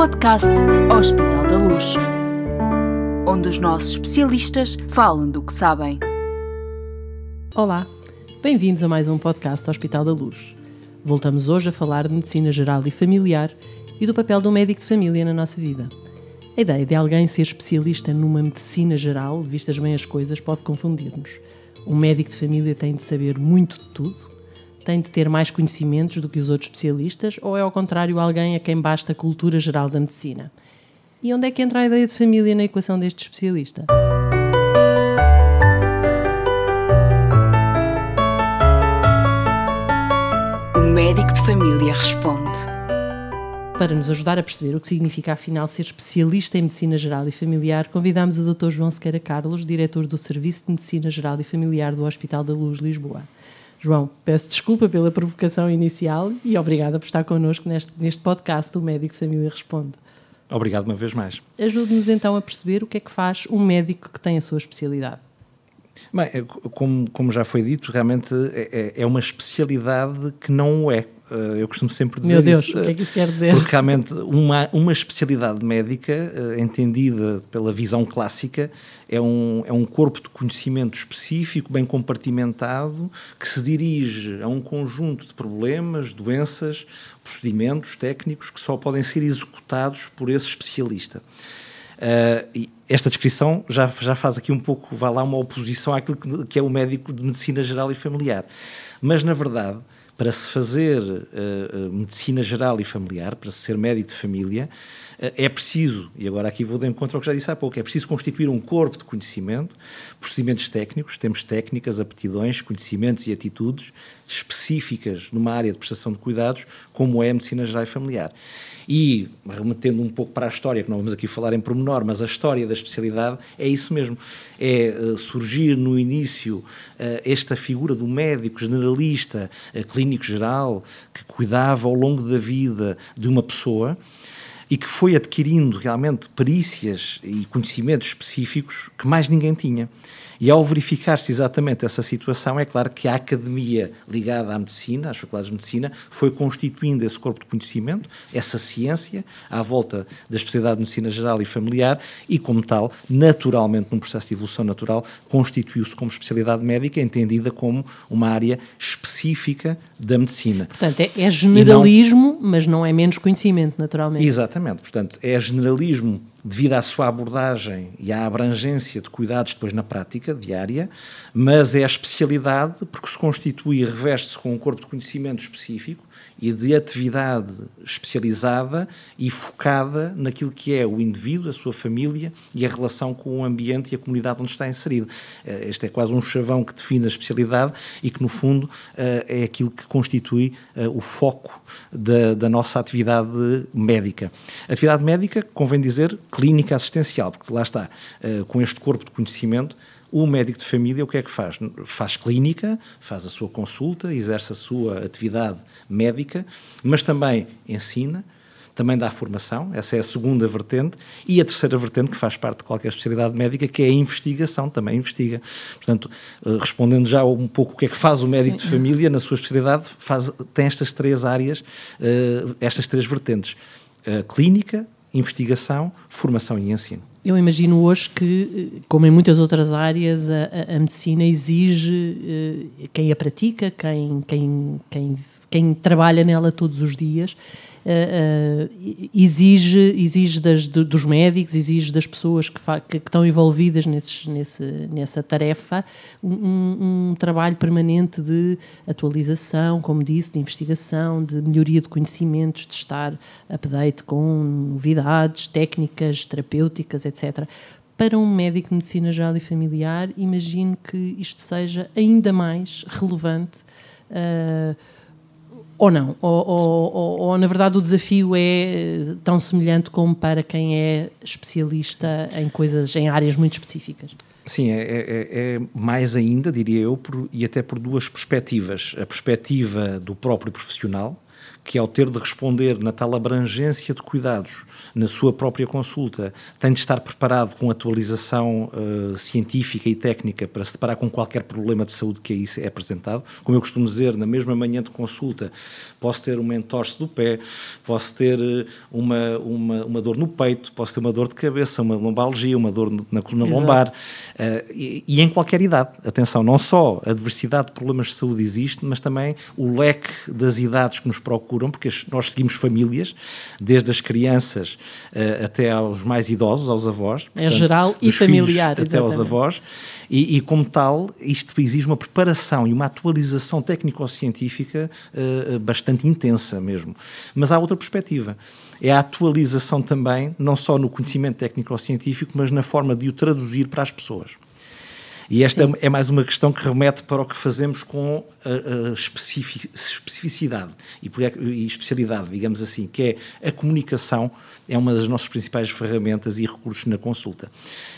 podcast Hospital da Luz, onde os nossos especialistas falam do que sabem. Olá, bem-vindos a mais um podcast Hospital da Luz. Voltamos hoje a falar de medicina geral e familiar e do papel do médico de família na nossa vida. A ideia de alguém ser especialista numa medicina geral, vistas bem as coisas, pode confundir-nos. Um médico de família tem de saber muito de tudo, tem de ter mais conhecimentos do que os outros especialistas, ou é ao contrário alguém a quem basta a cultura geral da medicina? E onde é que entra a ideia de família na equação deste especialista? O médico de família responde. Para nos ajudar a perceber o que significa afinal ser especialista em medicina geral e familiar, convidamos o Dr. João Sequeira Carlos, diretor do Serviço de Medicina Geral e Familiar do Hospital da Luz, Lisboa. João, peço desculpa pela provocação inicial e obrigada por estar connosco neste, neste podcast O Médico de Família Responde. Obrigado uma vez mais. Ajude-nos então a perceber o que é que faz um médico que tem a sua especialidade. Bem, é, como, como já foi dito, realmente é, é, é uma especialidade que não o é. Eh, eu costumo sempre dizer Meu Deus, isso, o que é que isso quer dizer? Porque realmente uma, uma especialidade médica, eh, entendida pela visão clássica, é um, é um corpo de conhecimento específico, bem compartimentado, que se dirige a um conjunto de problemas, doenças, procedimentos técnicos que só podem ser executados por esse especialista. Uh, esta descrição já, já faz aqui um pouco, vai lá, uma oposição àquilo que, que é o médico de medicina geral e familiar. Mas, na verdade, para se fazer uh, medicina geral e familiar, para se ser médico de família, uh, é preciso, e agora aqui vou de encontro ao que já disse há pouco, é preciso constituir um corpo de conhecimento, procedimentos técnicos, temos técnicas, aptidões, conhecimentos e atitudes específicas numa área de prestação de cuidados, como é a medicina geral e familiar. E, remetendo um pouco para a história, que não vamos aqui falar em pormenor, mas a história da especialidade é isso mesmo. É uh, surgir no início esta figura do médico generalista, uh, clínico geral, que cuidava ao longo da vida de uma pessoa e que foi adquirindo realmente perícias e conhecimentos específicos que mais ninguém tinha. E ao verificar-se exatamente essa situação, é claro que a academia ligada à medicina, às faculdades de medicina, foi constituindo esse corpo de conhecimento, essa ciência, à volta da especialidade de medicina geral e familiar, e como tal, naturalmente, num processo de evolução natural, constituiu-se como especialidade médica, entendida como uma área específica da medicina. Portanto, é, é generalismo, não... mas não é menos conhecimento, naturalmente. Exatamente. Portanto, é generalismo devido à sua abordagem e à abrangência de cuidados depois na prática diária, mas é a especialidade porque se constitui e reveste-se com um corpo de conhecimento específico e de atividade especializada e focada naquilo que é o indivíduo, a sua família e a relação com o ambiente e a comunidade onde está inserido. Eh, este é quase um chavão que define a especialidade e que, no fundo, eh, é aquilo que constitui eh, o foco da, da nossa atividade médica. Atividade médica, convém dizer, clínica assistencial, porque lá está, com este corpo de conhecimento, o médico de família o que é que faz? Faz clínica, faz a sua consulta, exerce a sua atividade médica, mas também ensina, também dá formação, essa é a segunda vertente, e a terceira vertente, que faz parte de qualquer especialidade médica, que é a investigação, também investiga. Portanto, eh, respondendo já um pouco o que é que faz o médico Sim. de família, na sua especialidade, faz, tem estas três áreas, eh, estas três vertentes: clínica, investigação, formação e ensino. Eu imagino hoje que, como em muitas outras áreas, a, a, medicina exige uh, quem a pratica, quem, quem, quem, quem trabalha nela todos os dias, uh, uh, exige, exige das, dos médicos, exige das pessoas que, que, que estão envolvidas nesses, nesse, nessa tarefa um, um, trabalho permanente de atualização, como disse, de investigação, de melhoria de conhecimentos, de estar update com novidades técnicas, terapêuticas, etc para um médico de medicina geral e familiar, imagino que isto seja ainda mais relevante uh, ou não? Ou, ou, ou, ou, na verdade o desafio é eh, tão semelhante como para quem é especialista em coisas, em áreas muito específicas? Sim, é, é, é mais ainda, diria eu, por, e até por duas perspectivas. A perspectiva do próprio profissional, que ao ter de responder na tal abrangência de cuidados na sua própria consulta, tem de estar preparado com atualização uh, científica e técnica para se deparar com qualquer problema de saúde que aí é apresentado. Como eu costumo dizer, na mesma manhã de consulta, posso ter uma entorse do pé, posso ter eh, uma, uma, uma dor no peito, posso ter uma dor de cabeça, uma lombalgia, uma dor na coluna Exato. lombar, uh, e, e, em qualquer idade. Atenção, não só a diversidade de problemas de saúde existe, mas também o leque das idades que nos procuram procuram, porque nós seguimos famílias, desde as crianças uh, até aos mais idosos, aos avós. É portanto, geral e familiar. Até aos avós. E, e, como tal, isto exige uma preparação e uma atualização técnico-científica uh, bastante intensa mesmo. Mas há outra perspectiva. É a atualização também, não só no conhecimento técnico-científico, mas na forma de o traduzir para as pessoas. E esta Sim. é mais uma questão que remete para o que fazemos com a, a especificidade e, por, e especialidade, digamos assim, que é a comunicação, é uma das nossas principais ferramentas e recursos na consulta.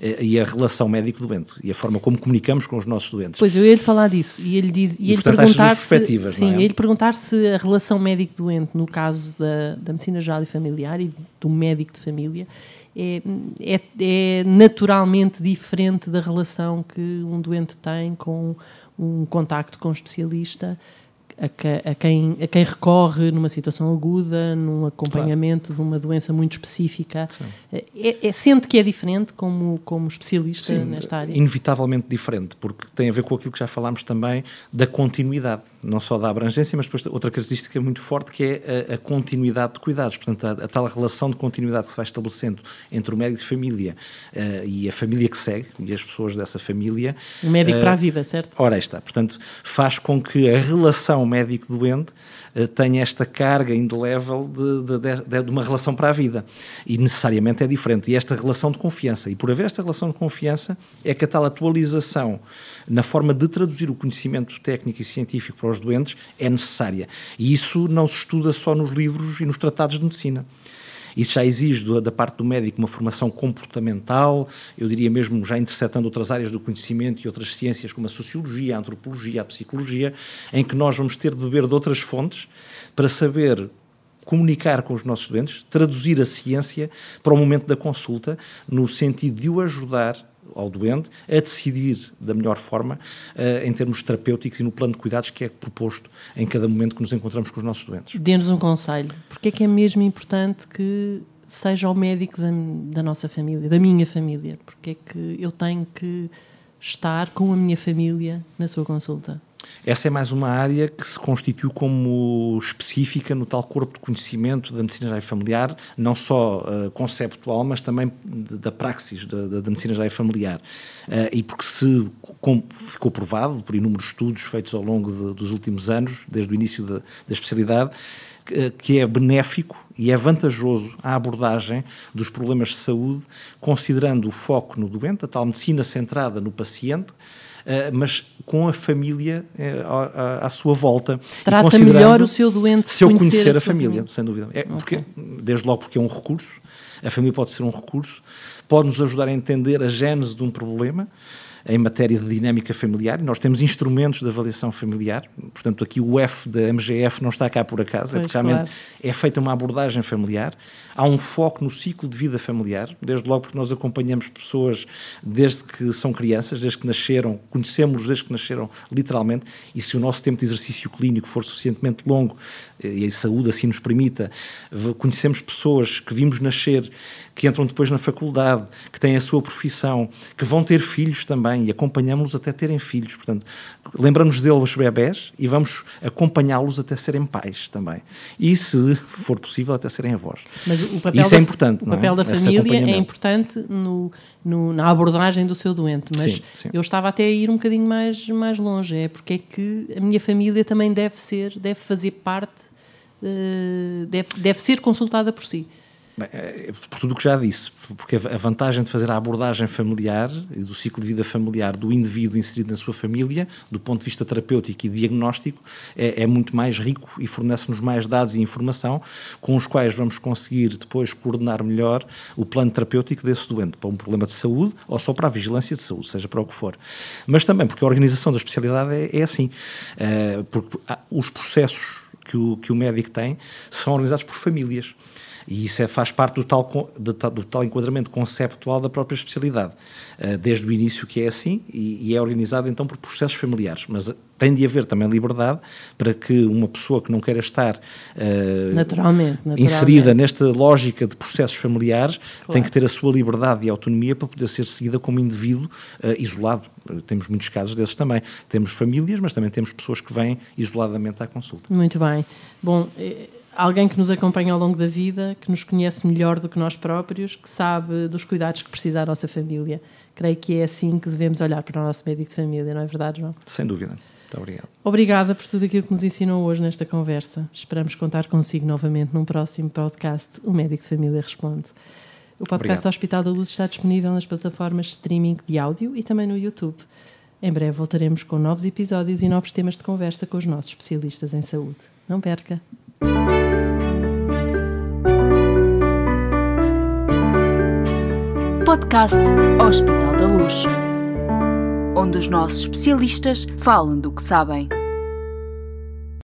Eh, e a relação médico-doente e a forma como comunicamos com os nossos doentes. Pois eu ia lhe falar disso e ele diz e, e ele perguntar se sim, é? ele perguntar se a relação médico-doente no caso da, da medicina geral e familiar e do médico de família é, é, é, naturalmente diferente da relação que um doente tem com um contacto com um especialista a, que, a, quem, a quem recorre numa situação aguda, num acompanhamento claro. de uma doença muito específica. É, é, sente que é diferente como, como especialista Sim, nesta área? Inevitavelmente diferente, porque tem a ver com aquilo que já falámos também da continuidade não só da abrangência, mas depois outra característica muito forte que é a, a continuidade de cuidados, portanto, a, a, tal relação de continuidade que se vai estabelecendo entre o médico de família uh, e a família que segue e as pessoas dessa família. O médico uh, para a vida, certo? Ora, está. Portanto, faz com que a relação médico-doente uh, tenha esta carga indelével de, de, de, de, uma relação para a vida. E necessariamente é diferente. E esta relação de confiança. E por haver esta relação de confiança, é que a tal atualização na forma de traduzir o conhecimento técnico e científico para os doentes é necessária. E isso não se estuda só nos livros e nos tratados de medicina. Isso já exige da parte do médico uma formação comportamental, eu diria mesmo já interceptando outras áreas do conhecimento e outras ciências como a sociologia, a antropologia, a psicologia, em que nós vamos ter de beber de outras fontes para saber comunicar com os nossos doentes, traduzir a ciência para o momento da consulta, no sentido de o ajudar ao doente a decidir da melhor forma uh, em termos terapêuticos e no plano de cuidados que é proposto em cada momento que nos encontramos com os nossos doentes. Dê-nos um conselho. Porque é que é mesmo importante que seja o médico da, da nossa família, da minha família? Porque é que eu tenho que estar com a minha família na sua consulta? Essa é mais uma área que se constituiu como específica no tal corpo de conhecimento da medicina geral familiar, não só uh, conceptual, mas também de, da praxis da, da, da medicina geral familiar. Uh, e porque se com, ficou provado por inúmeros estudos feitos ao longo de, dos últimos anos, desde o início da, da especialidade, que, que é benéfico e é vantajoso a abordagem dos problemas de saúde, considerando o foco no doente, a tal medicina centrada no paciente, eh, mas com a família eh, à, à, sua volta. Trata melhor o seu doente se eu conhecer, conhecer a, a família, família, sem dúvida. É, porque, desde logo porque é um recurso, a família pode ser um recurso, pode nos ajudar a entender a gênese de um problema, em matéria de dinâmica familiar. Nós temos instrumentos de avaliação familiar, portanto, aqui o F da MGF não está cá por acaso, pois, é porque realmente claro. é feita uma abordagem familiar. Há um foco no ciclo de vida familiar, desde logo porque nós acompanhamos pessoas desde que são crianças, desde que nasceram, conhecemos-los desde que nasceram, literalmente, e se o nosso tempo de exercício clínico for suficientemente longo eh, e a saúde assim nos permita, conhecemos pessoas que vimos nascer, que entram depois na faculdade, que têm a sua profissão, que vão ter filhos também e acompanhamos-los até terem filhos. Portanto, lembramos deles bebés e vamos acompanhá-los até serem pais também. E, se for possível, até serem avós. Mas o papel Isso da, é importante. O papel é? da família é importante no, no, na abordagem do seu doente, mas sim, sim. eu estava até a ir um bocadinho mais, mais longe. É porque é que a minha família também deve ser, deve fazer parte, uh, deve, deve ser consultada por si. Bem, é, por tudo o que já disse, porque a vantagem de fazer a abordagem familiar e do ciclo de vida familiar do indivíduo inserido na sua família, do ponto de vista terapêutico e diagnóstico, é, é muito mais rico e fornece-nos mais dados e informação com os quais vamos conseguir depois coordenar melhor o plano terapêutico desse doente, para um problema de saúde ou só para a vigilância de saúde, seja para o que for. Mas também porque a organização da especialidade é, é assim, é, porque os processos que o, que o médico tem são organizados por famílias. E isso é, faz parte do tal, do, do tal enquadramento conceptual da própria especialidade. Uh, desde o início que é assim e, e, é organizado então por processos familiares. Mas tem de haver também liberdade para que uma pessoa que não queira estar uh, naturalmente, naturalmente. inserida nesta lógica de processos familiares claro. tem que ter a sua liberdade e autonomia para poder ser seguida como indivíduo uh, isolado. Uh, temos muitos casos desses também. Temos famílias, mas também temos pessoas que vêm isoladamente à consulta. Muito bem. Bom, eh, alguém que nos acompanha ao longo da vida, que nos conhece melhor do que nós próprios, que sabe dos cuidados que precisa a nossa família. Creio que é assim que devemos olhar para o nosso médico de família, não é verdade, João? Sem dúvida. Muito obrigado. Obrigada por tudo aquilo que nos ensinou hoje nesta conversa. Esperamos contar consigo novamente num próximo podcast, O Médico de Família Responde. O podcast Obrigado. Hospital da Luz está disponível nas plataformas de streaming de áudio e também no YouTube. Em breve voltaremos com novos episódios e novos temas de conversa com os nossos especialistas em saúde. Não perca! Podcast Hospital da Luz onde os nossos especialistas falam do que sabem.